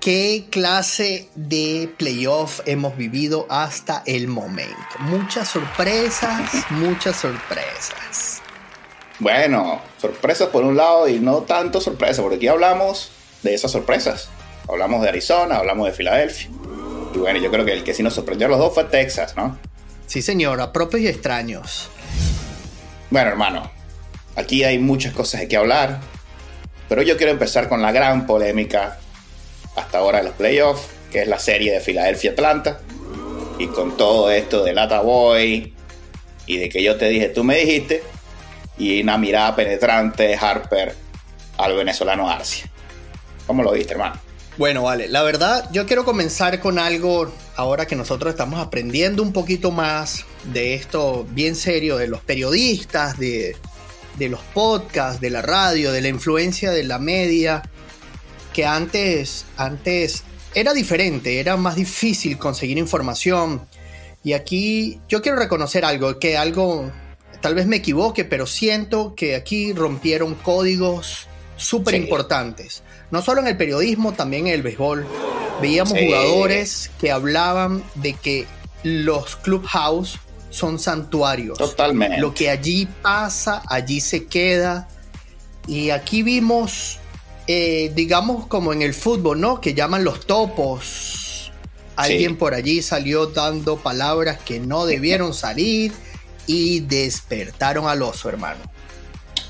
¿qué clase de playoff hemos vivido hasta el momento? Muchas sorpresas, muchas sorpresas. Bueno, sorpresas por un lado y no tanto sorpresas, porque aquí hablamos de esas sorpresas. Hablamos de Arizona, hablamos de Filadelfia. Y bueno, yo creo que el que sí nos sorprendió a los dos fue Texas, ¿no? Sí, señor, a propios y extraños. Bueno, hermano, aquí hay muchas cosas de qué hablar. Pero yo quiero empezar con la gran polémica hasta ahora de los playoffs, que es la serie de Filadelfia-Atlanta. Y con todo esto de Lata Boy y de que yo te dije, tú me dijiste, y una mirada penetrante de Harper al venezolano Arcia. ¿Cómo lo viste, hermano? Bueno, vale, la verdad yo quiero comenzar con algo ahora que nosotros estamos aprendiendo un poquito más de esto bien serio de los periodistas, de, de los podcasts, de la radio, de la influencia de la media, que antes, antes era diferente, era más difícil conseguir información. Y aquí yo quiero reconocer algo, que algo, tal vez me equivoque, pero siento que aquí rompieron códigos súper importantes. No solo en el periodismo, también en el béisbol. Veíamos jugadores que hablaban de que los clubhouse son santuarios. Totalmente. Lo que allí pasa, allí se queda. Y aquí vimos, eh, digamos como en el fútbol, ¿no? Que llaman los topos. Alguien por allí salió dando palabras que no debieron salir y despertaron al oso, hermano.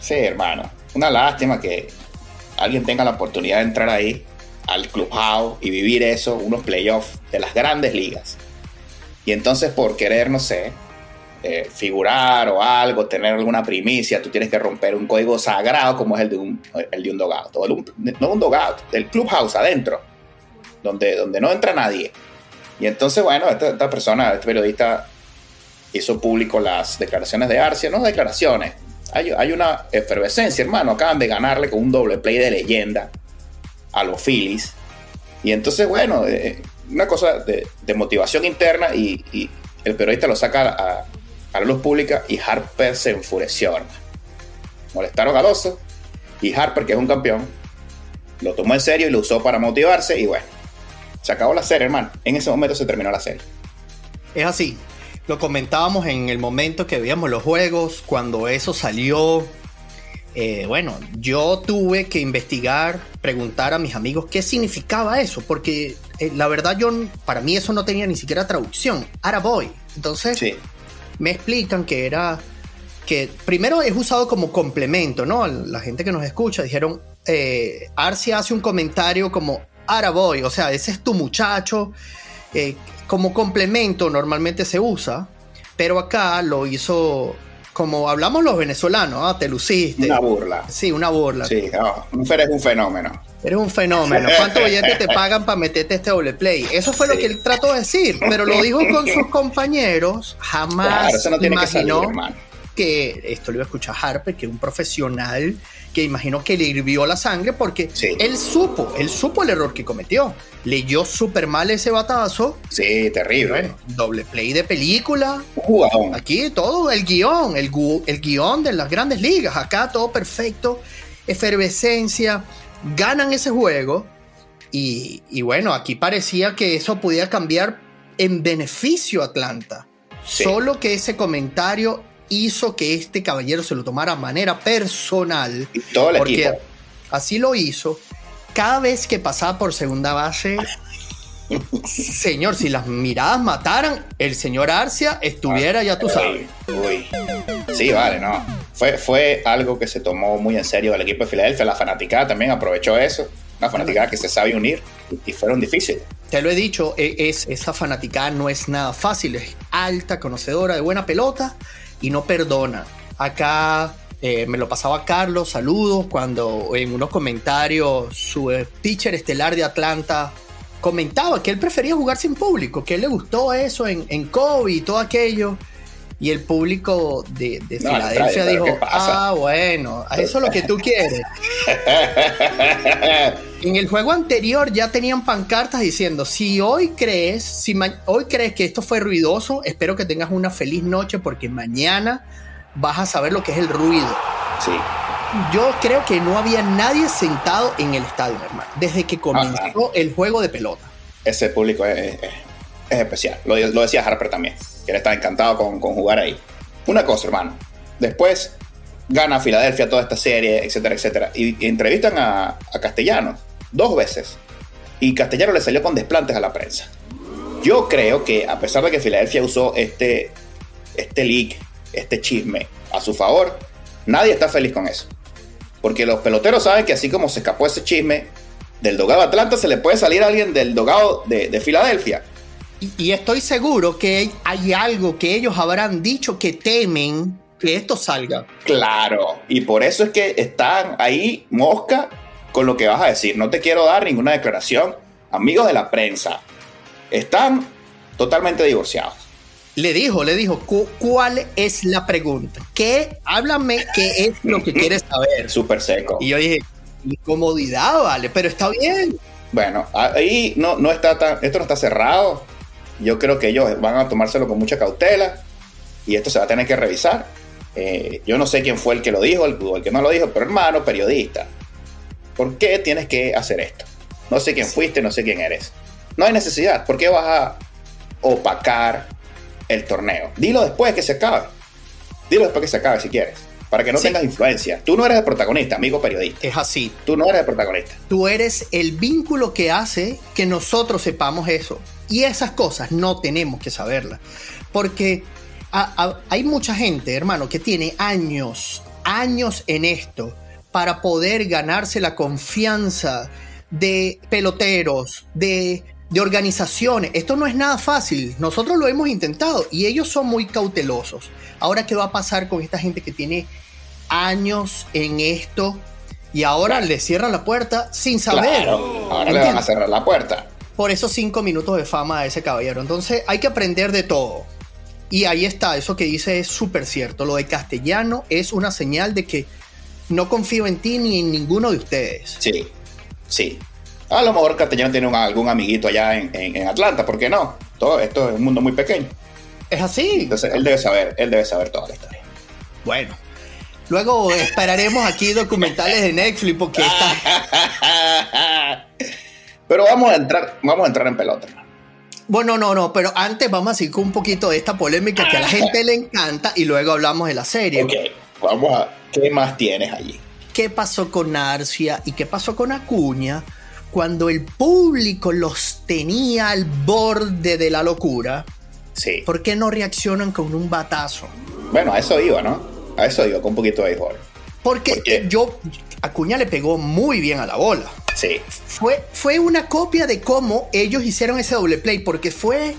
Sí, hermano. Una lástima que alguien tenga la oportunidad de entrar ahí al clubhouse y vivir eso, unos playoffs de las grandes ligas. Y entonces por querer, no sé, eh, figurar o algo, tener alguna primicia, tú tienes que romper un código sagrado como es el de un, el de un dogout. O no un dogout, del clubhouse adentro, donde, donde no entra nadie. Y entonces, bueno, esta, persona, este periodista, hizo público las declaraciones de Arcia, no declaraciones. Hay, hay una efervescencia, hermano. Acaban de ganarle con un doble play de leyenda a los Phillies. Y entonces, bueno, eh, una cosa de, motivación interna y, y, el periodista lo saca a, a la luz pública y Harper se enfureció, Molestaron a Doso y Harper, que es un campeón, lo tomó en serio y lo usó para motivarse y bueno, se acabó la serie, hermano. En ese momento se terminó la serie. Es así. Lo comentábamos en el momento que veíamos los juegos, cuando eso salió. Eh, bueno, yo tuve que investigar, preguntar a mis amigos qué significaba eso, porque eh, la verdad yo, para mí eso no tenía ni siquiera traducción. Ahora voy. Entonces, sí me explican que era que primero es usado como complemento, ¿no? La gente que nos escucha dijeron, eh, Arcia hace un comentario como, ahora voy, o sea, ese es tu muchacho, eh, como complemento normalmente se usa, pero acá lo hizo como hablamos los venezolanos, ¿ah? te luciste. Una burla. Sí, una burla. Sí, no, eres un fenómeno. Eres un fenómeno. ¿Cuántos billetes te pagan para meterte este doble play? Eso fue lo que él trató de decir, pero lo dijo con sus compañeros. Jamás imaginó que, esto lo iba a escuchar Harper, que es un profesional que imaginó que le hirvió la sangre porque él supo, él supo el error que cometió. Leyó súper mal ese batazo. Sí, terrible. doble play de película. Aquí todo, el guion, el, el guion de las grandes ligas. Acá todo perfecto. Efervescencia. Ganan ese juego. Y, y bueno, aquí parecía que eso podía cambiar en beneficio a Atlanta. Solo que ese comentario hizo que este caballero se lo tomara de manera personal. Y todo el porque así lo hizo. Cada vez que pasaba por segunda base, señor, si las miradas mataran, el señor Arcia estuviera, ya tú sabes. Uy. Sí, vale, no. Fue, fue algo que se tomó muy en serio el equipo de Filadelfia. La fanaticada también aprovechó eso. Una fanaticada que se sabe unir y fueron difíciles. Te lo he dicho, e, es, esa fanaticada no es nada fácil, es alta, conocedora de buena pelota y no perdona. Acá eh, me lo pasaba Carlos, saludos, cuando en unos comentarios su pitcher estelar de Atlanta comentaba que él prefería jugar sin público, que él le gustó eso en, en Kobe y todo aquello. Y el público de, de No, Filadelfia dijo, ah, bueno, eso es lo que tú quieres. En el juego anterior ya tenían pancartas diciendo, si hoy crees, si hoy crees que esto fue ruidoso, espero que tengas una feliz noche porque mañana vas a saber lo que es el ruido. Sí. Yo creo que no había nadie sentado en el estadio, hermano, desde que comenzó Ajá. el juego de pelota. ese público es, es- es especial. Lo, lo decía Harper también, que él está encantado con, con jugar ahí. Una cosa, hermano. Después gana Filadelfia toda esta serie, etcétera, etcétera. Y, entrevistan a, a Castellano dos veces. Y Castellano le salió con desplantes a la prensa. Yo creo que a pesar de que Filadelfia usó este, este leak, este chisme a su favor, nadie está feliz con eso. Porque los peloteros saben que así como se escapó ese chisme, del dogado Atlanta se le puede salir a alguien del dogado de, de Filadelfia. Y, y estoy seguro que hay algo que ellos habrán dicho que temen que esto salga. Claro. Y por eso es que están ahí mosca con lo que vas a decir. No te quiero dar ninguna declaración. Amigos de la prensa, están totalmente divorciados. Le dijo, le dijo, "Cu- ¿cuál es la pregunta? ¿Qué? Háblame, ¿qué es lo que quieres saber? Súper seco. Y yo dije, incomodidad, vale, pero está bien. Bueno, ahí no, no está tan, esto no está cerrado. Yo creo que ellos van a tomárselo con mucha cautela y esto se va a tener que revisar. Eh, yo no sé quién fue el que lo dijo, el, el que no lo dijo, pero hermano, periodista, ¿por qué tienes que hacer esto? No sé quién fuiste, no sé quién eres. No hay necesidad. ¿Por qué vas a opacar el torneo? Dilo después que se acabe. Dilo después que se acabe si quieres. Para que no Sí. tengas influencia. Tú no eres el protagonista, amigo periodista. Es así. Tú no eres el protagonista. Tú eres el vínculo que hace que nosotros sepamos eso. Y esas cosas no tenemos que saberlas. Porque a- a- hay mucha gente, hermano, que tiene años, años en esto para poder ganarse la confianza de peloteros, de, de organizaciones. Esto no es nada fácil. Nosotros lo hemos intentado y ellos son muy cautelosos. Ahora, ¿qué va a pasar con esta gente que tiene años en esto y ahora le cierran la puerta sin saber? Claro, ahora le van a cerrar la puerta. por esos cinco minutos de fama a ese caballero. Entonces hay que aprender de todo. Y ahí está, eso que dice es súper cierto. Lo de castellano es una señal de que no confío en ti ni en ninguno de ustedes. Sí, sí. A lo mejor Castellano tiene un- algún amiguito allá en, en- en Atlanta, ¿por qué no? Todo esto es un mundo muy pequeño. Es así. Entonces él debe saber, él debe saber toda la historia. Bueno. Luego esperaremos aquí documentales de Netflix porque está... Pero vamos a entrar, vamos a entrar en pelota. Bueno, no, no, pero antes vamos a seguir con un poquito de esta polémica que a la gente le encanta y luego hablamos de la serie. Ok, vamos a. ¿Qué más tienes allí? qué pasó con Narcia y qué pasó con Acuña cuando el público los tenía al borde de la locura. Sí. ¿Por qué no reaccionan con un batazo? Bueno, a eso iba, ¿no? A eso iba, con un poquito de béisbol. Porque yo Acuña le pegó muy bien a la bola. Sí. Fue, fue una copia de cómo ellos hicieron ese doble play, porque fue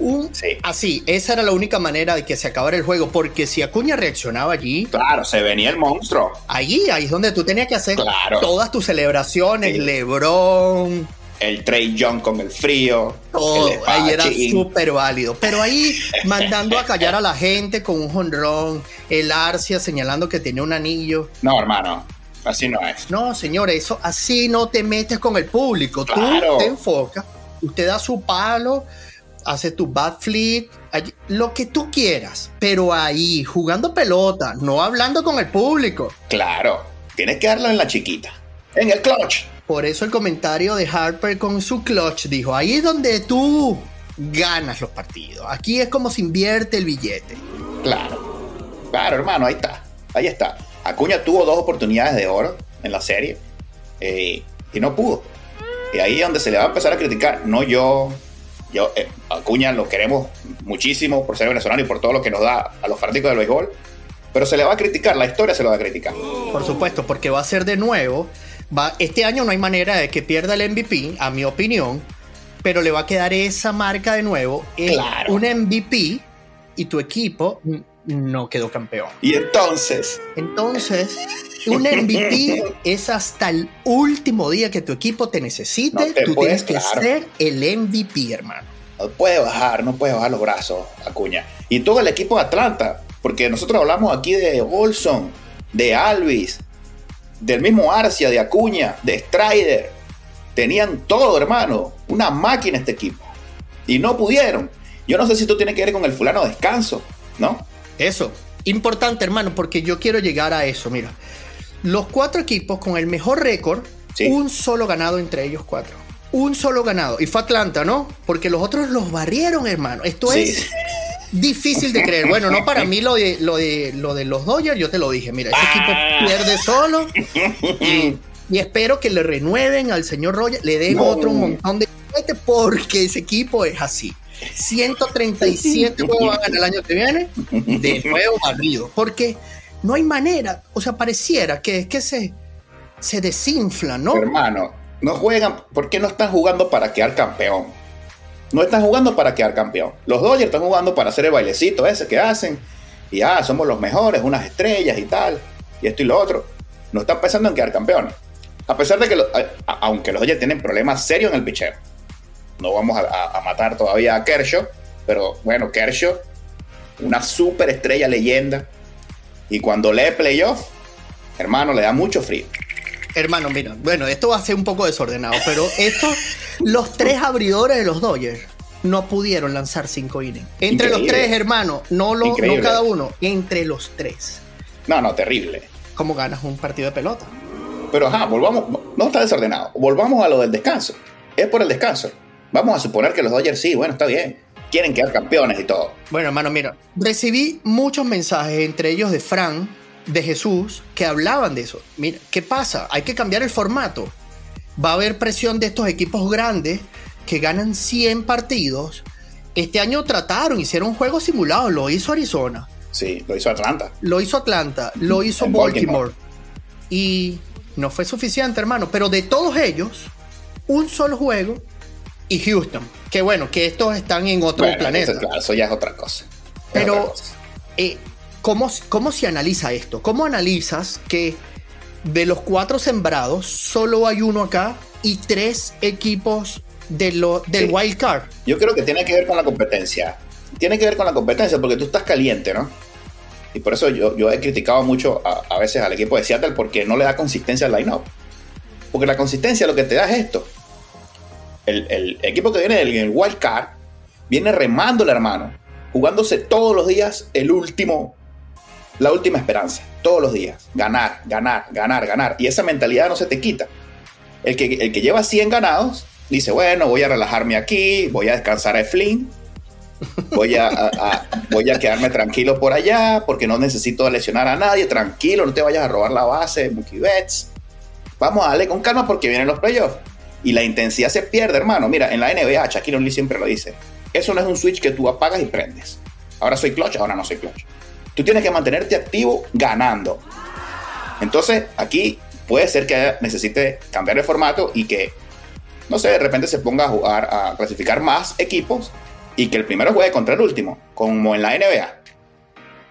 un Sí. así. Esa era la única manera de que se acabara el juego, porque si Acuña reaccionaba allí, Claro, se venía el monstruo. ahí, ahí es donde tú tenías que hacer Claro. todas tus celebraciones, Sí. LeBron, El Trey Young con el frío. todo. el Ahí era súper válido. Pero ahí mandando a callar a la gente con un jonrón, el Arcia señalando que tenía un anillo. No, hermano, así no es. No, señores, eso así no te metes con el público. Claro. Tú te enfocas, usted da su palo, hace tu bat flip, lo que tú quieras. Pero ahí, jugando pelota, no hablando con el público. Claro, tienes que darlo en la chiquita. En el clutch. Por eso el comentario de Harper con su clutch dijo, ahí es donde tú ganas los partidos. Aquí es como se invierte el billete. Claro. Claro, hermano, ahí está. Ahí está. Acuña tuvo dos oportunidades de oro en la serie eh, y no pudo. Y ahí es donde se le va a empezar a criticar. No yo. Yo, eh, Acuña lo queremos muchísimo por ser venezolano y por todo lo que nos da a los fanáticos del béisbol. Pero se le va a criticar, la historia se lo va a criticar. Por supuesto, porque va a ser de nuevo. Va, este año no hay manera de que pierda el MVP, a mi opinión, pero le va a quedar esa marca de nuevo. Claro. un MVP y tu equipo no quedó campeón. Y entonces, Entonces, un MVP es hasta el último día que tu equipo te necesite. tú tienes que ser el MVP, hermano. No puede bajar, no puede bajar los brazos, Acuña. Y todo el equipo de Atlanta, porque nosotros hablamos aquí de Olson, de Alvis, del mismo Arcia, de Acuña, de Strider. Tenían todo, hermano. Una máquina este equipo. Y no pudieron. Yo no sé si esto tiene que ver con el fulano descanso, ¿no? Eso. Importante, hermano, porque yo quiero llegar a eso. Mira, los cuatro equipos con el mejor récord, un solo ganado entre ellos cuatro. Un solo ganado. Y fue Atlanta, ¿no? Porque los otros los barrieron, hermano. Esto es difícil de creer. Bueno, no para mí lo de, lo de, lo de los Dodgers, yo te lo dije. Mira, ese equipo ah. pierde solo. Y, espero que le renueven al señor Rogers, le den otro montón de porque ese equipo es así. 137 juegos van a ganar el año que viene, de nuevo barrido. Porque no hay manera, o sea, pareciera que, que se, se desinfla, ¿no? Hermano, no juegan, ¿por qué no están jugando para quedar campeón? No están jugando para quedar campeón. Los Dodgers están jugando para hacer el bailecito ese que hacen. Y ah, somos los mejores, unas estrellas y tal. Y esto y lo otro. No están pensando en quedar campeones. A pesar de que, aunque los Dodgers tienen problemas serios en el picheo. No vamos a, a matar todavía a Kershaw. Pero bueno, Kershaw, una super estrella leyenda y cuando lee playoff, hermano, le da mucho frío. Hermano, mira, bueno, esto va a ser un poco desordenado, pero esto, los tres abridores de los Dodgers no pudieron lanzar cinco innings. Entre los tres, hermano, no, lo, no cada uno, entre los tres. No, no, terrible. ¿Cómo ganas un partido de pelota? Pero ajá, volvamos, no está desordenado. Volvamos a lo del descanso. Es por el descanso. Vamos a suponer que los Dodgers sí, bueno, está bien quieren quedar campeones y todo. Bueno, hermano, mira, recibí muchos mensajes, entre ellos de Fran, de Jesús, que hablaban de eso. Mira, ¿qué pasa? Hay que cambiar el formato. Va a haber presión de estos equipos grandes que ganan 100 partidos. Este año trataron, hicieron juegos simulados, lo hizo Arizona. Sí, lo hizo Atlanta. Lo hizo Atlanta, lo hizo Baltimore. Y no fue suficiente, hermano. Pero de todos ellos, un solo juego y Houston. Que bueno, que estos están en otro planeta. Eso, ya es otra cosa. Pero, eh, ¿cómo, ¿cómo se analiza esto? ¿Cómo analizas que de los cuatro sembrados solo hay uno acá y tres equipos de lo, del wild card? Yo creo que tiene que ver con la competencia. Tiene que ver con la competencia porque tú estás caliente, ¿no? Y por eso yo, yo he criticado mucho a, a, veces al equipo de Seattle porque no le da consistencia al line-up. Porque la consistencia lo que te da es esto el, equipo que viene en el wild card viene remando el hermano, jugándose todos los días el último, la última esperanza, todos los días, ganar, ganar, ganar, ganar. Y esa mentalidad no se te quita. El que, el que lleva 100 ganados dice, bueno, voy a relajarme aquí, voy a descansar a Flynn, voy a, voy a quedarme tranquilo por allá porque no necesito lesionar a nadie, tranquilo, no te vayas a robar la base, Mookie Betts. Vamos a darle con calma porque vienen los playoffs y la intensidad se pierde, hermano. Mira, en la NBA, Shaquille O'Neal siempre lo dice. Eso no es un switch que tú apagas y prendes. Ahora soy clutch, ahora no soy clutch. Tú tienes que mantenerte activo ganando. Entonces, aquí puede ser que necesite cambiar el formato y que, no sé, de repente se ponga a jugar, a clasificar más equipos y que el primero juegue contra el último, como en la NBA.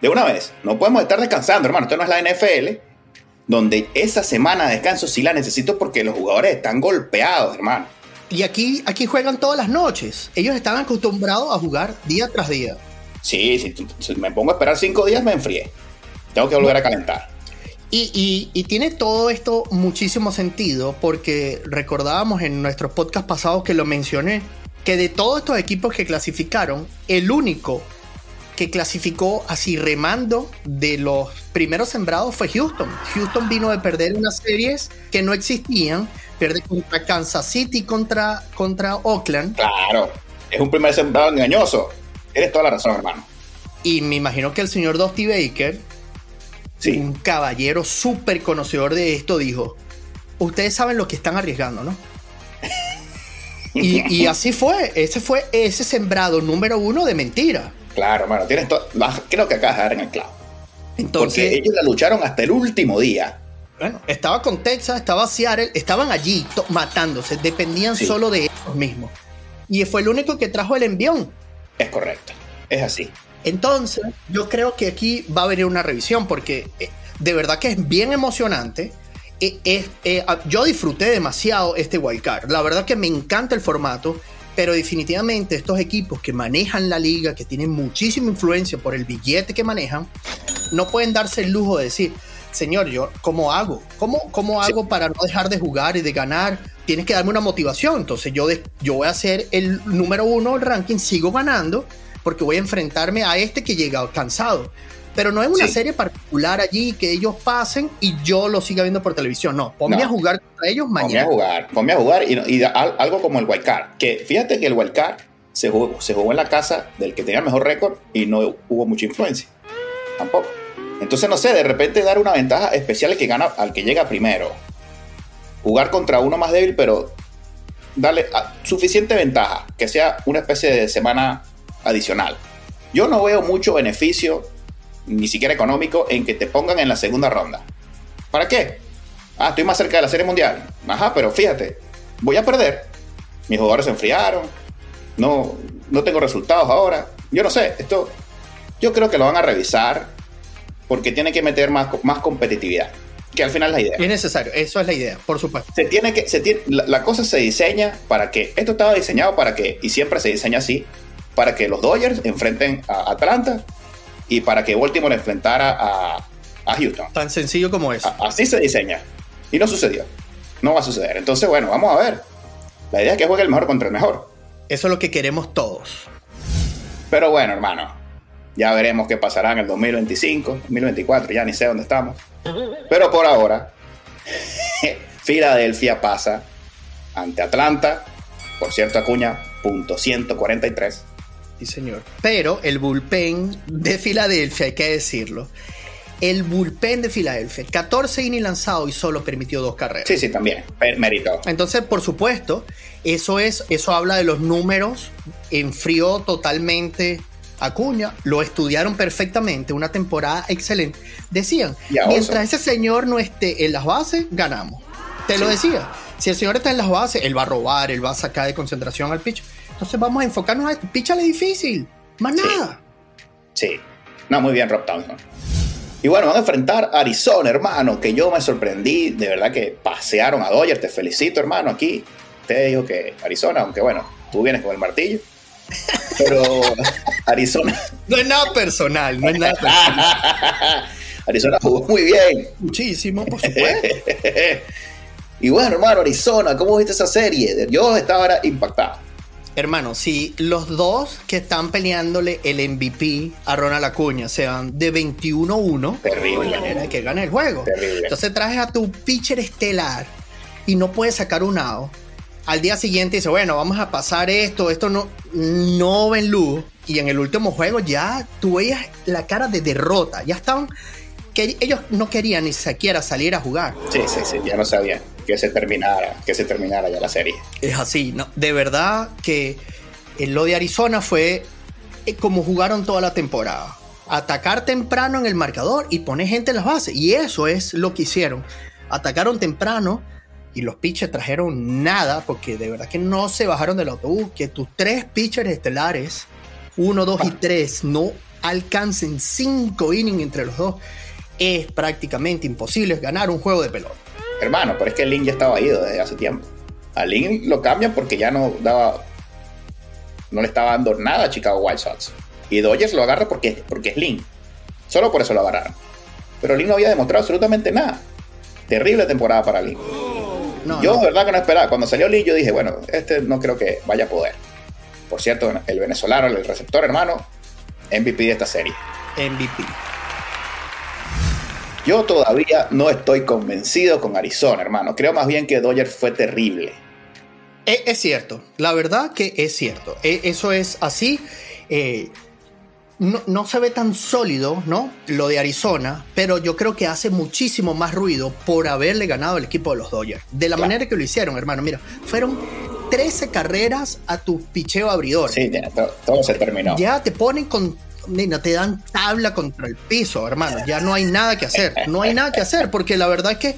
De una vez, no podemos estar descansando, hermano. Esto no es la NFL donde esa semana de descanso sí la necesito porque los jugadores están golpeados, hermano. Y aquí, aquí juegan todas las noches. Ellos están acostumbrados a jugar día tras día. Sí, si, me pongo a esperar cinco días me enfrié. Tengo que volver a calentar. Y, y, tiene todo esto muchísimo sentido porque recordábamos en nuestros podcasts pasados que lo mencioné, que de todos estos equipos que clasificaron, el único que clasificó así remando de los primeros sembrados fue Houston. Houston vino de perder unas series que no existían, pierde contra Kansas City, contra, contra Oakland. Claro, es un primer sembrado engañoso. Tienes toda la razón, hermano. Y me imagino que el señor Dusty Baker, un caballero súper conocedor de esto, dijo, ustedes saben lo que están arriesgando, ¿no? y, y, así fue, ese fue ese sembrado número uno de mentira. Claro, hermano, tienes todo. Creo que acabas de dar en el clavo. Entonces, Porque ellos la lucharon hasta el último día. Bueno, estaba con Texas, estaba Seattle, estaban allí matándose, dependían solo de ellos mismos. Y fue el único que trajo el envión. Es correcto, es así. Entonces, yo creo que aquí va a haber una revisión porque eh, de verdad que es bien emocionante. Eh, eh, yo disfruté demasiado este wildcard. La verdad que me encanta el formato, pero definitivamente estos equipos que manejan la liga, que tienen muchísima influencia por el billete que manejan, no pueden darse el lujo de decir, señor, yo, ¿cómo hago? ¿Cómo, cómo hago para no dejar de jugar y de ganar? Tienes que darme una motivación. Entonces yo, yo voy a ser el número uno del ranking, sigo ganando, porque voy a enfrentarme a este que llega cansado. Pero no es una serie particular allí que ellos pasen y yo lo siga viendo por televisión. No, ponme a jugar contra ellos mañana. Ponme a jugar, ponme a jugar y, algo como el Wildcard. Que fíjate que el Wildcard se jugó, se jugó en la casa del que tenía el mejor récord y no hubo mucha influencia. Tampoco. Entonces, no sé, de repente dar una ventaja especial al que gana, al que llega primero. Jugar contra uno más débil, pero darle suficiente ventaja, que sea una especie de semana adicional. Yo no veo mucho beneficio, ni siquiera económico, en que te pongan en la segunda ronda. ¿Para qué? Ah, estoy más cerca de la Serie Mundial. Ajá, pero fíjate, voy a perder. Mis jugadores se enfriaron. No, no tengo resultados ahora. Yo no sé, esto yo creo que lo van a revisar porque tiene que meter más, más competitividad, que al final es la idea. Es necesario, eso es la idea, por supuesto. Se tiene que, se tiene, la, cosa se diseña para que, esto estaba diseñado para que, y siempre se diseña así, para que los Dodgers enfrenten a Atlanta y para que Baltimore enfrentara a, a Houston. Tan sencillo como eso. así se diseña. Y no sucedió. No va a suceder. Entonces, bueno, vamos a ver. La idea es que juegue el mejor contra el mejor. Eso es lo que queremos todos. Pero bueno, hermano, ya veremos qué pasará en el 2025, 2024, ya ni sé dónde estamos. Pero por ahora, Filadelfia pasa ante Atlanta. Por cierto, Acuña, punto 143. Sí, señor. Pero el bullpen de Filadelfia, hay que decirlo. El bullpen de Filadelfia, 14 innings lanzado y solo permitió dos carreras. Sí, sí, también. Mérito. Entonces, por supuesto, eso es, eso habla de los números. Enfrió totalmente Acuña, lo estudiaron perfectamente, una temporada excelente. Decían, mientras ese señor no esté en las bases, ganamos. Te lo decía. Si el señor está en las bases, él va a robar, él va a sacar de concentración al pitch. Entonces vamos a enfocarnos a esto. Píchale difícil, más nada. Sí. No, muy bien, Rob Townsend. Y bueno, van a enfrentar a Arizona, hermano, que yo me sorprendí. De verdad que pasearon a Dodgers. Te felicito, hermano, aquí. Te digo que Arizona, aunque bueno, tú vienes con el martillo. Pero Arizona. No es nada personal, no es nada personal. Arizona jugó muy bien. Muchísimo, por supuesto. y bueno, hermano, Arizona, ¿cómo viste esa serie? Yo estaba impactado. Hermano, si los dos que están peleándole el MVP a Ronald Acuña sean de 21-1, terrible. manera de que gane el juego. Terrible. Entonces traes a tu pitcher estelar y no puedes sacar un out al día siguiente dice, bueno, vamos a pasar esto, esto no, no ven luz. Y en el último juego ya tú veías la cara de derrota. Ya estaban, que ellos no querían ni siquiera salir a jugar. Sí, sí, sí, ya no sabían que se terminara, que se terminara ya la serie. Es así, ¿no? De verdad que lo de Arizona fue eh, como jugaron toda la temporada. Atacar temprano en el marcador y poner gente en las bases. Y eso es lo que hicieron. Atacaron temprano y los pitchers trajeron nada, porque de verdad que no se bajaron del autobús, que tus tres pitchers estelares, uno, dos y tres, no alcancen cinco innings entre los dos, es prácticamente imposible ganar un juego de pelota. Hermano, pero es que Lin ya estaba ido desde hace tiempo. A Lin lo cambian porque ya no daba, no le estaba dando nada a Chicago White Sox. Y Dodgers lo agarra porque, porque es Lin. Solo por eso lo agarraron. Pero Lin no había demostrado absolutamente nada. Terrible temporada para Lin yo, de verdad que no esperaba. Cuando salió Lee, yo dije, bueno, este no creo que vaya a poder. Por cierto, el venezolano, el receptor, hermano, MVP de esta serie. MVP. Yo todavía no estoy convencido con Arizona, hermano. Creo más bien que Dodger fue terrible. Es, es cierto, la verdad que es cierto. E, eso es así. Eh, no, se ve tan sólido, ¿no? Lo de Arizona, pero yo creo que hace muchísimo más ruido por haberle ganado el equipo de los Dodgers. De la manera que lo hicieron, hermano. Mira, fueron 13 carreras a tu picheo abridor. Sí, todo, se terminó. Ya te ponen con. No te dan tabla contra el piso, hermano. Ya no hay nada que hacer. No hay nada que hacer, porque la verdad es que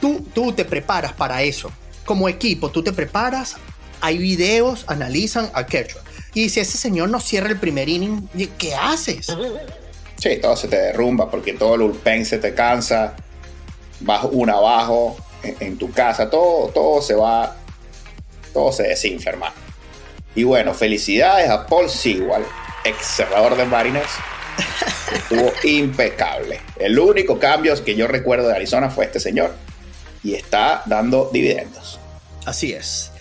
tú, tú te preparas para eso. Como equipo, tú te preparas. Hay videos, analizan a Kershaw y si ese señor no cierra el primer inning, ¿qué haces? Sí, todo se te derrumba porque todo el ulpen se te cansa, vas uno abajo en, tu casa, todo, todo se va, todo se desinfla, hermano. Y bueno, felicidades a Paul Sewell, ex cerrador de Mariners. Estuvo impecable. El único cambio que yo recuerdo de Arizona fue este señor. Y está dando dividendos. Así es.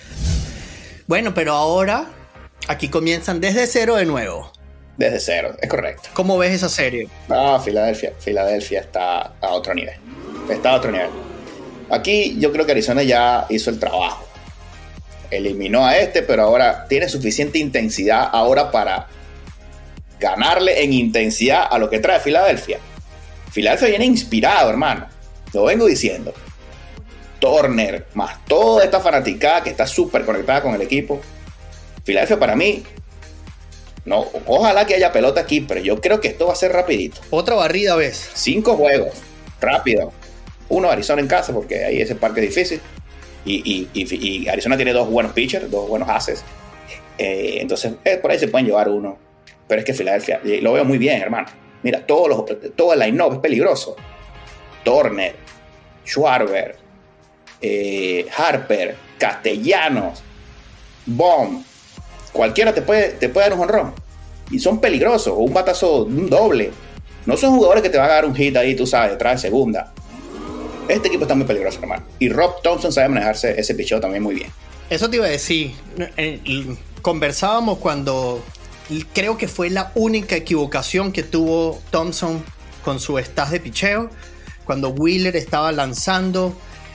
Bueno, pero ahora aquí comienzan desde cero de nuevo. Desde cero, es correcto. ¿Cómo ves esa serie? Ah, Filadelfia. Filadelfia está a otro nivel. Está a otro nivel. Aquí yo creo que Arizona ya hizo el trabajo. Eliminó a este, pero ahora tiene suficiente intensidad ahora para ganarle en intensidad a lo que trae Filadelfia. Filadelfia viene inspirado, hermano. Lo vengo diciendo. Turner, más toda esta fanaticada que está súper conectada con el equipo. Filadelfia para mí, no, ojalá que haya pelota aquí, pero yo creo que esto va a ser rapidito. Otra barrida vez. Cinco juegos, rápido. Uno Arizona en casa, porque ahí ese parque es difícil. Y, Arizona tiene dos buenos pitchers, dos buenos haces. Eh, entonces, eh, por ahí se pueden llevar uno. Pero es que Filadelfia, lo veo muy bien, hermano. Mira, todos los, todo el line-up es peligroso. Turner, Schwarber, eh, Harper, Castellanos, Bomb, cualquiera te puede, te puede dar un honrón. Y son peligrosos, o un batazo, un doble. No son jugadores que te van a dar un hit ahí, tú sabes, detrás de segunda. Este equipo está muy peligroso, hermano. Y Rob Thompson sabe manejarse ese picheo también muy bien. Eso te iba a decir. Conversábamos cuando creo que fue la única equivocación que tuvo Thompson con su estás de picheo. Cuando Wheeler estaba lanzando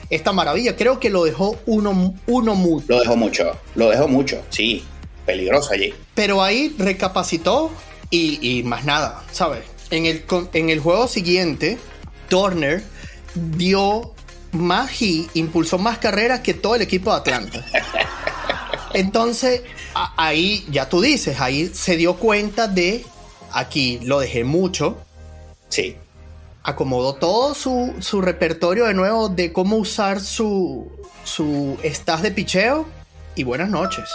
esta maravilla. Creo que lo dejó uno, uno mucho. Lo dejó mucho, lo dejó mucho, sí. Peligroso allí. Pero ahí recapacitó y, más nada, ¿sabes? En el, en el juego siguiente, Turner dio más y impulsó más carreras que todo el equipo de Atlanta. Entonces, ahí ya tú dices, ahí se dio cuenta de, aquí lo dejé mucho. Sí acomodó todo su, repertorio de nuevo de cómo usar su, su estás de picheo y buenas noches.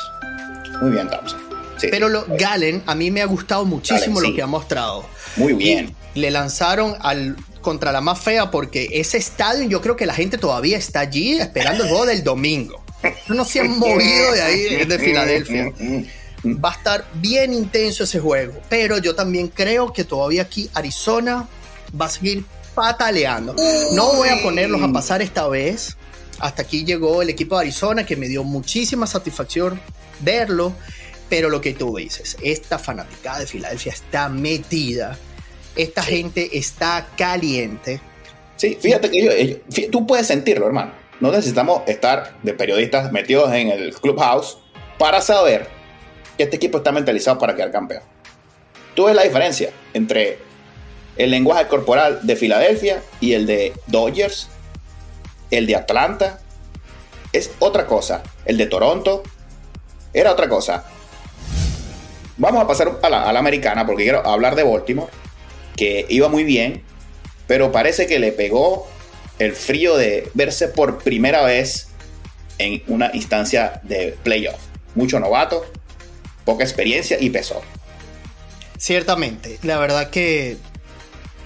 Muy bien, Thompson. Pero lo, Galen, a mí me ha gustado muchísimo lo que ha mostrado. Muy bien. le lanzaron al contra la más fea porque ese estadio yo creo que la gente todavía está allí esperando el juego del domingo. No se han movido de ahí, de Filadelfia. Va a estar bien intenso ese juego. Pero yo también creo que todavía aquí Arizona va a seguir pataleando. No voy a ponerlos a pasar esta vez. Hasta aquí llegó el equipo de Arizona que me dio muchísima satisfacción verlo. Pero lo que tú dices, esta fanática de Filadelfia está metida. Esta gente está caliente. Sí, fíjate que tú puedes sentirlo, hermano. No necesitamos estar de periodistas metidos en el clubhouse para saber que este equipo está mentalizado para quedar campeón. Tú ves la diferencia entre el lenguaje corporal de Filadelfia y el de Dodgers, el de Atlanta, es otra cosa. El de Toronto era otra cosa. Vamos a pasar a la, americana porque quiero hablar de Baltimore, que iba muy bien, pero parece que le pegó el frío de verse por primera vez en una instancia de playoff. Mucho novato, poca experiencia y pesó. Ciertamente, la verdad que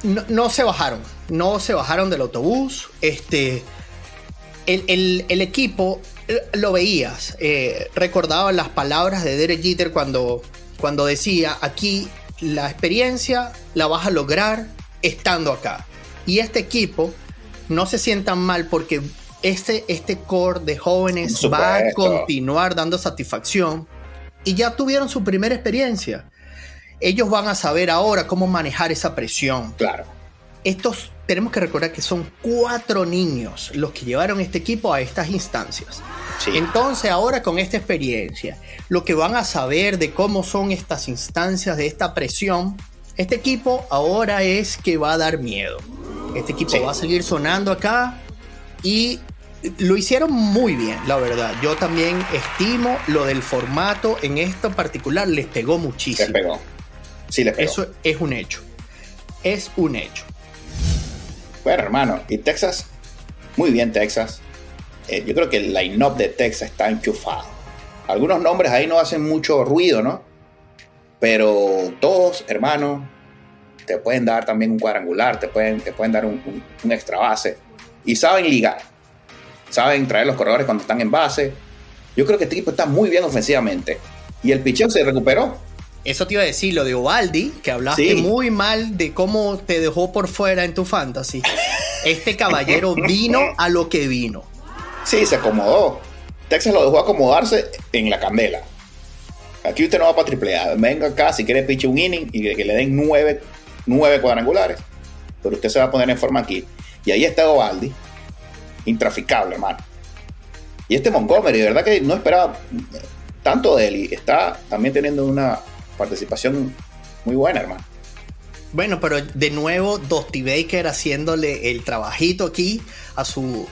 no, se bajaron, no se bajaron del autobús. Este, el, equipo eh, lo veías, eh, recordaba las palabras de Derek Jeter cuando, cuando decía, aquí la experiencia la vas a lograr estando acá. Y este equipo no se sientan mal porque este, este core de jóvenes va a continuar dando satisfacción y ya tuvieron su primera experiencia ellos van a saber ahora cómo manejar esa presión. Claro. Estos, tenemos que recordar que son cuatro niños los que llevaron este equipo a estas instancias. Entonces ahora con esta experiencia, lo que van a saber de cómo son estas instancias, de esta presión, este equipo ahora es que va a dar miedo. Este equipo va a seguir sonando acá y lo hicieron muy bien, la verdad. Yo también estimo lo del formato en esto particular, les pegó muchísimo. Les pegó. Eso es un hecho. Es un hecho. Bueno, hermano, y Texas, muy bien Texas. Eh, yo creo que el line-up de Texas está enchufado. Algunos nombres ahí no hacen mucho ruido, ¿no? Pero todos, hermano, te pueden dar también un cuadrangular, te pueden, te pueden dar un, un extra base. Y saben ligar. Saben traer los corredores cuando están en base. Yo creo que este equipo está muy bien ofensivamente. Y el picheo se recuperó. Eso te iba a decir, lo de Ovaldi, que hablaste muy mal de cómo te dejó por fuera en tu fantasy. Este caballero vino a lo que vino. Sí, se acomodó. Texas lo dejó acomodarse en la candela. Aquí usted no va para triple A. Venga acá si quiere piche un inning y que le den nueve, nueve cuadrangulares. Pero usted se va a poner en forma aquí. Y ahí está Ovaldi. Intraficable, hermano. Y este Montgomery, de verdad que no esperaba tanto de él. Y está también teniendo una participación muy buena, hermano. Bueno, pero de nuevo, Dusty Baker haciéndole el trabajito aquí a su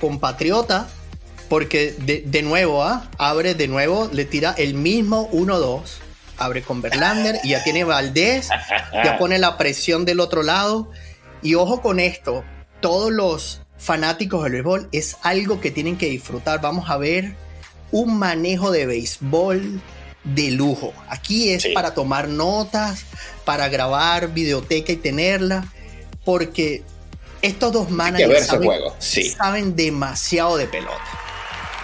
compatriota, porque de, nuevo, ¿ah? abre de nuevo, le tira el mismo 1-2, abre con Verlander y ya tiene Valdés, ya pone la presión del otro lado. Y ojo con esto, todos los fanáticos del béisbol es algo que tienen que disfrutar. Vamos a ver un manejo de béisbol de lujo. Aquí es para tomar notas, para grabar videoteca y tenerla, porque estos dos managers saben, demasiado de pelota.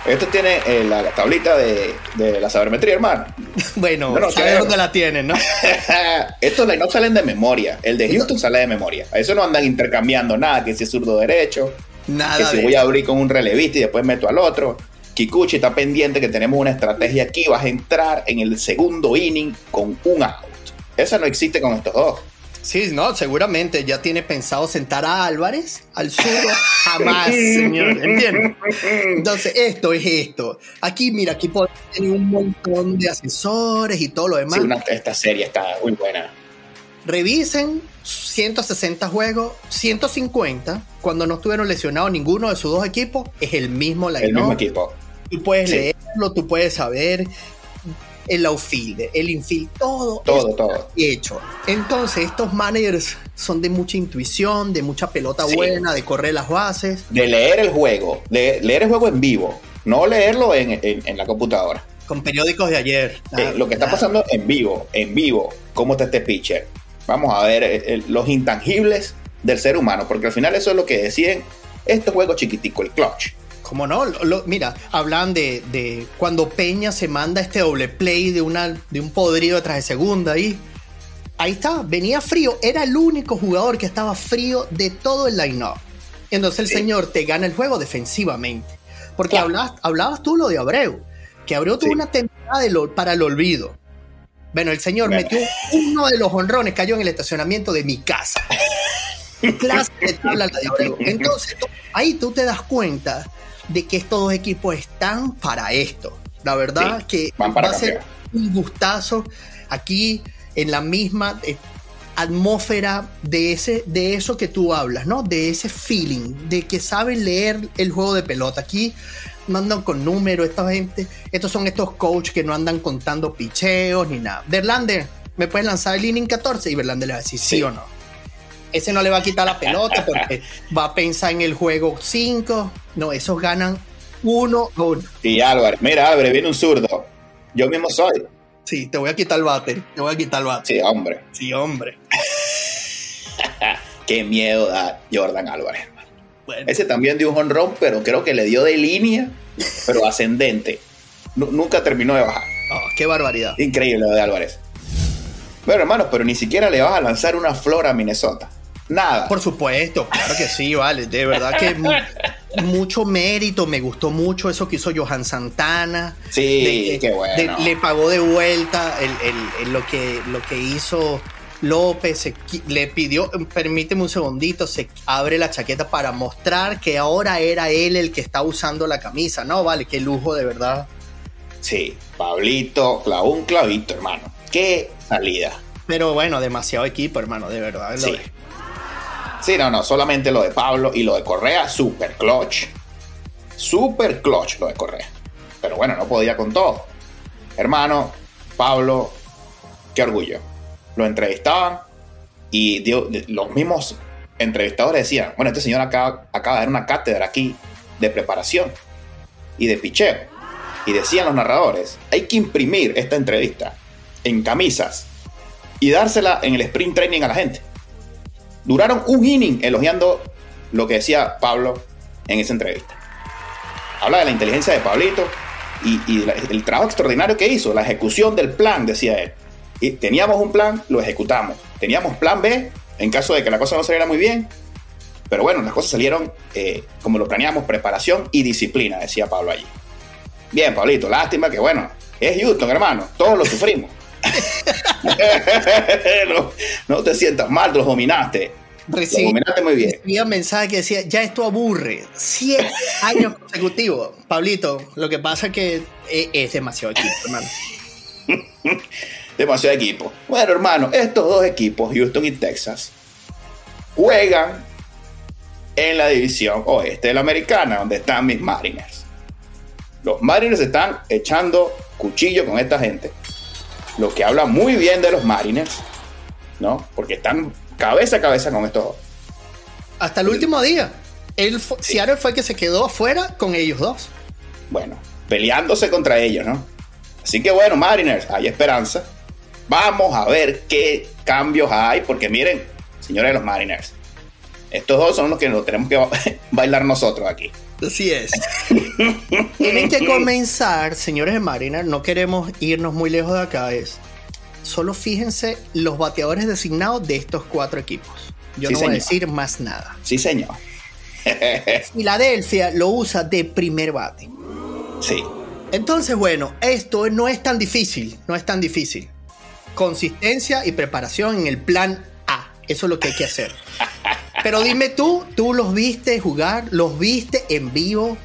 Esto tiene eh, la tablita de, la sabermetría, hermano. bueno, no, dónde la tienen, ¿no? Estos no salen de memoria. El de Houston sale de memoria. A eso no andan intercambiando nada, que si es zurdo derecho. Nada. Que si voy a abrir con un relevista y después meto al otro. Kikuchi está pendiente que tenemos una estrategia aquí. Vas a entrar en el segundo inning con un out. Esa no existe con estos dos. Sí, no, seguramente ya tiene pensado sentar a Álvarez al sur. Jamás, señor. ¿Entiendes? Entonces, esto es esto. Aquí, mira, aquí tener un montón de asesores y todo lo demás. Sí, esta serie está muy buena. Revisen 160 juegos, 150. Cuando no estuvieron lesionados ninguno de sus dos equipos, es el mismo El mismo equipo. Tú puedes leerlo, tú puedes saber el outfield, el infield, todo, todo, todo hecho. Entonces, estos managers son de mucha intuición, de mucha pelota buena, de correr las bases. De leer el juego, de leer el juego en vivo, no leerlo en, la computadora. Con periódicos de ayer. Eh, lo que está pasando en vivo, en vivo, cómo está este pitcher. Vamos a ver eh, los intangibles del ser humano, porque al final eso es lo que deciden este juego chiquitico, el clutch. ¿Cómo no? mira, hablan de, cuando Peña se manda este doble play de, una, de un podrido detrás de segunda ahí. Ahí está, venía frío. Era el único jugador que estaba frío de todo el line-up. Entonces el señor te gana el juego defensivamente. Porque hablabas, tú lo de Abreu, que Abreu tuvo una temporada para el olvido. Bueno, el señor metió uno de los honrones, cayó en el estacionamiento de mi casa. Clase de tabla la de Abreu. Entonces, ahí tú te das cuenta de que estos dos equipos están para esto. La verdad que va a ser un gustazo aquí en la misma eh, atmósfera de, ese, de eso que tú hablas, ¿no? De ese feeling, de que saben leer el juego de pelota. Aquí no andan con números, esta gente, estos son estos coaches que no andan contando picheos ni nada. Verlander, ¿me puedes lanzar el inning 14? Y Verlander le va a decir sí o no ese no le va a quitar la pelota porque va a pensar en el juego 5. No, esos ganan 1 a 1. Y Álvarez, mira, Álvarez, viene un zurdo. Yo mismo soy. Sí, te voy a quitar el bate. Te voy a quitar el bate. Sí, hombre. Sí, hombre. Qué miedo da Jordan Álvarez. Ese también dio un honrón, pero creo que le dio de línea, pero ascendente. nunca terminó de bajar. Oh, qué barbaridad. Increíble lo de Álvarez. Bueno, hermanos, pero ni siquiera le vas a lanzar una flor a Minnesota. Nada. Por supuesto, claro que sí, vale. De verdad que mucho mérito. Me gustó mucho eso que hizo Johan Santana. Sí, qué bueno. le pagó de vuelta lo, que, lo que hizo López. le pidió, permíteme un segundito, se abre la chaqueta para mostrar que ahora era él el que está usando la camisa. No, vale, qué lujo de verdad. Sí, Pablito, clavó un clavito, hermano. Qué salida. Pero bueno, demasiado equipo, hermano, de verdad. Sí. Sí, no, no, solamente lo de Pablo y lo de Correa, super clutch. Super clutch lo de Correa. Pero bueno, no podía con todo. Hermano, Pablo, qué orgullo. Lo entrevistaban y los mismos entrevistadores decían, bueno, este señor acaba, acaba de dar una cátedra aquí de preparación y de picheo. Y decían los narradores, hay que imprimir esta entrevista en camisas y dársela en el sprint training a la gente duraron un inning elogiando lo que decía Pablo en esa entrevista. Habla de la inteligencia de Pablito y, el trabajo extraordinario que hizo, la ejecución del plan, decía él. Y teníamos un plan, lo ejecutamos. Teníamos plan B en caso de que la cosa no saliera muy bien. Pero bueno, las cosas salieron eh, como lo planeamos, preparación y disciplina, decía Pablo allí. Bien, Pablito, lástima que bueno, es Houston, hermano, todos lo sufrimos. no, no te sientas mal, los dominaste. Los Recibí, dominaste muy bien. recibía un mensaje que decía, ya esto aburre. Siete años consecutivos. Pablito, lo que pasa es que es, es demasiado equipo, hermano. demasiado equipo. Bueno, hermano, estos dos equipos, Houston y Texas, juegan en la división oeste de la americana, donde están mis Mariners. Los Mariners están echando cuchillo con esta gente, lo que habla muy bien de los Mariners, ¿no? Porque están cabeza a cabeza con estos dos. Hasta el último día. Él, fu- Seattle fue el que se quedó afuera con ellos dos. bueno, peleándose contra ellos, ¿no? Así que bueno, Mariners, hay esperanza. Vamos a ver qué cambios hay, porque miren, señores de los Mariners, estos dos son los que nos tenemos que ba- bailar nosotros aquí. Así es. Tienen que comenzar, señores de Mariner, no queremos irnos muy lejos de acá, es solo fíjense los bateadores designados de estos cuatro equipos. Yo Sí, no voy a señor. decir más nada. Sí, señor. Filadelfia lo usa de primer bate. Sí, Entonces, bueno, esto no es tan difícil, no es tan difícil. Consistencia y preparación en el plan eso es lo que hay que hacer. Pero dime tú, tú los viste jugar, los viste en vivo,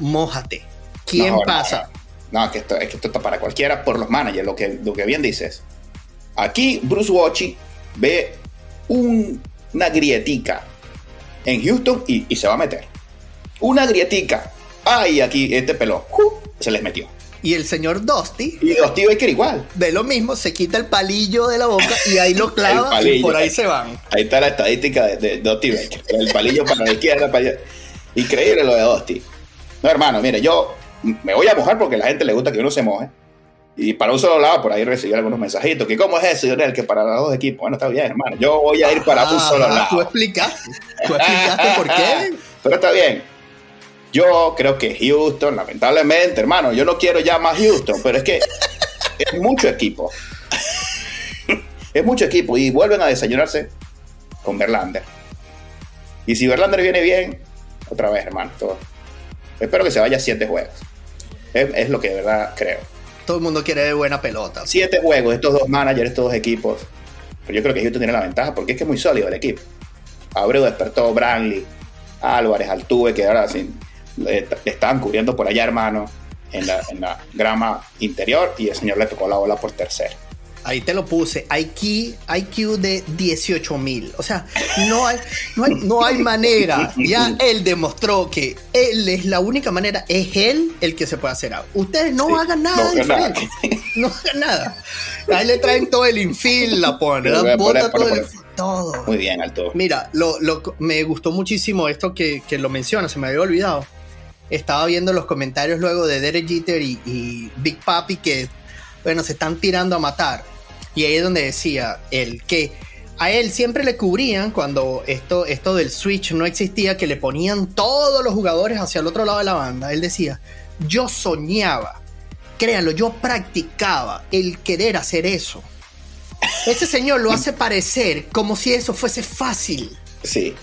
mójate. ¿Quién No, pasa? No, no, es que esto, es que esto está para cualquiera por los managers, lo que, lo que bien dices. Aquí Bruce Wochy ve un- una grietica en Houston y, y se va a meter. Una grietica. Ay, aquí este pelón. ¡ju! se les metió. Y el señor Dusty Y tíos Baker igual. ve lo mismo, se quita el palillo de la boca y ahí lo clava y palillo. por ahí se van. Ahí está la estadística de, de Dusty Baker. El palillo para la izquierda, para allá. Increíble lo de Dusty. No, hermano, mire, yo me voy a mojar porque a la gente le gusta que uno se moje. Y para un solo lado, por ahí recibí algunos mensajitos. que ¿Cómo es eso, Lionel? Que para los dos equipos. Bueno, está bien, hermano. Yo voy a ir para un Ah, solo Tú lado. explicaste, tú explicaste por qué. Pero está bien. Yo creo que Houston, lamentablemente, hermano, yo no quiero ya más Houston, pero es que es mucho equipo. es mucho equipo y vuelven a desayunarse con Verlander. Y si Verlander viene bien, otra vez, hermano. todo. Espero que se vaya a siete juegos. Es, es lo que de verdad creo. Todo el mundo quiere ver buena pelota. Siete juegos, estos dos managers, estos dos equipos. Pero yo creo que Houston tiene la ventaja porque es que es muy sólido el equipo. Abreu despertó, Brantley, Álvarez, Altuve, que ahora sí, le, le estaban cubriendo por allá, hermano, en la, en la grama interior y el señor le tocó la bola por tercero. Ahí te lo puse. IQ, IQ de 18 mil. O sea, no hay, no, hay, no hay manera. Ya él demostró que él es la única manera. Es él el que se puede hacer algo. Ustedes no Sí, hagan nada no hagan nada. diferente. No hagan nada. Ahí le traen todo el infield, la ponen, la bota todo, el- todo. Muy bien, Alto. Mira, lo, lo- me gustó muchísimo esto que, que lo menciona, se me había olvidado. Estaba viendo los comentarios luego de Derek Jeter y, Big Papi que, bueno, se están tirando a matar. Y ahí es donde decía él que a él siempre le cubrían cuando esto, esto del switch no existía, que le ponían todos los jugadores hacia el otro lado de la banda. Él decía, yo soñaba, créanlo, yo practicaba el querer hacer eso. Ese señor lo hace parecer como si eso fuese fácil. Sí,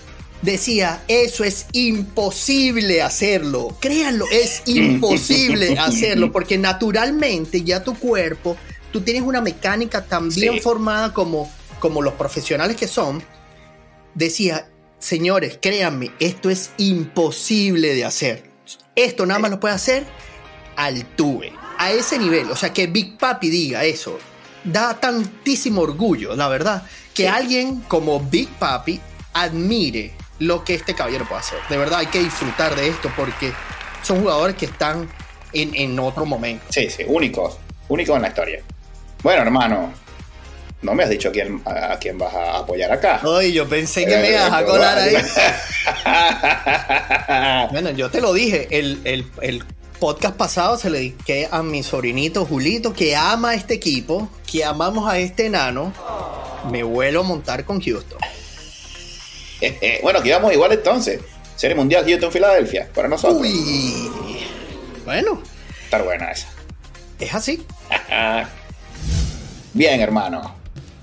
Decía, eso es imposible hacerlo. Créanlo, es imposible hacerlo porque naturalmente ya tu cuerpo, tú tienes una mecánica tan bien Sí. formada como, como los profesionales que son. Decía, señores, créanme, esto es imposible de hacer. Esto nada más lo puede hacer Altuve. A ese nivel, o sea, que Big Papi diga eso, da tantísimo orgullo, la verdad, que Sí. alguien como Big Papi admire lo que este caballero puede hacer. De verdad, hay que disfrutar de esto porque son jugadores que están en, en otro momento. sí, sí, únicos. Únicos en la historia. Bueno, hermano, no me has dicho a quién, a, a quién vas a apoyar acá. Ay, yo pensé que me ibas a colar ahí. Bueno, yo te lo dije, el, el- el podcast pasado se le dediqué a mi sobrinito Julito, que ama a este equipo, que amamos a este enano. Me vuelo a montar con Houston. bueno, que íbamos igual entonces. Serie Mundial Houston, Filadelfia, para nosotros. Uy. Bueno. Estar buena esa. Es así. Bien, hermano.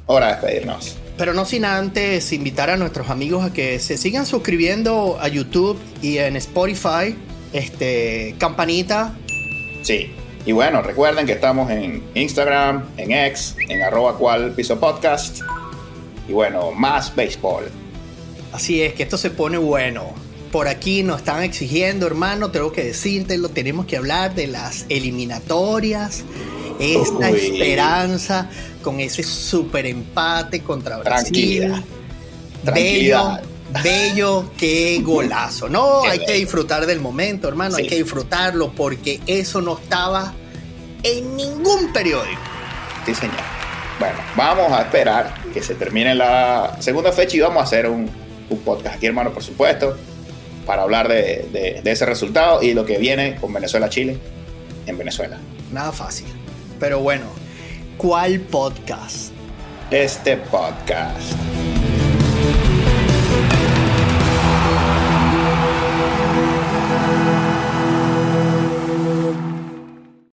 Hora de despedirnos. Pero no sin antes invitar a nuestros amigos a que se sigan suscribiendo a YouTube y en Spotify. Este, campanita. Sí. Y bueno, recuerden que estamos en Instagram, en X, en arroba cual piso podcast. Y bueno, más béisbol. Así es, que esto se pone bueno. Por aquí nos están exigiendo, hermano, tengo que decirte, lo tenemos que hablar de las eliminatorias. Esta esperanza con ese super empate contra Brasil. Tranquilidad. Tranquilidad. Bello, bello, qué golazo. No, hay que disfrutar del momento, hermano, hay que disfrutarlo porque eso no estaba en ningún periódico. Sí, señor. Bueno, vamos a esperar que se termine la segunda fecha y vamos a hacer un, podcast aquí, hermano, por supuesto, para hablar de, de ese resultado y lo que viene con Venezuela-Chile en Venezuela. Nada fácil. Pero bueno, ¿cuál podcast? Este podcast.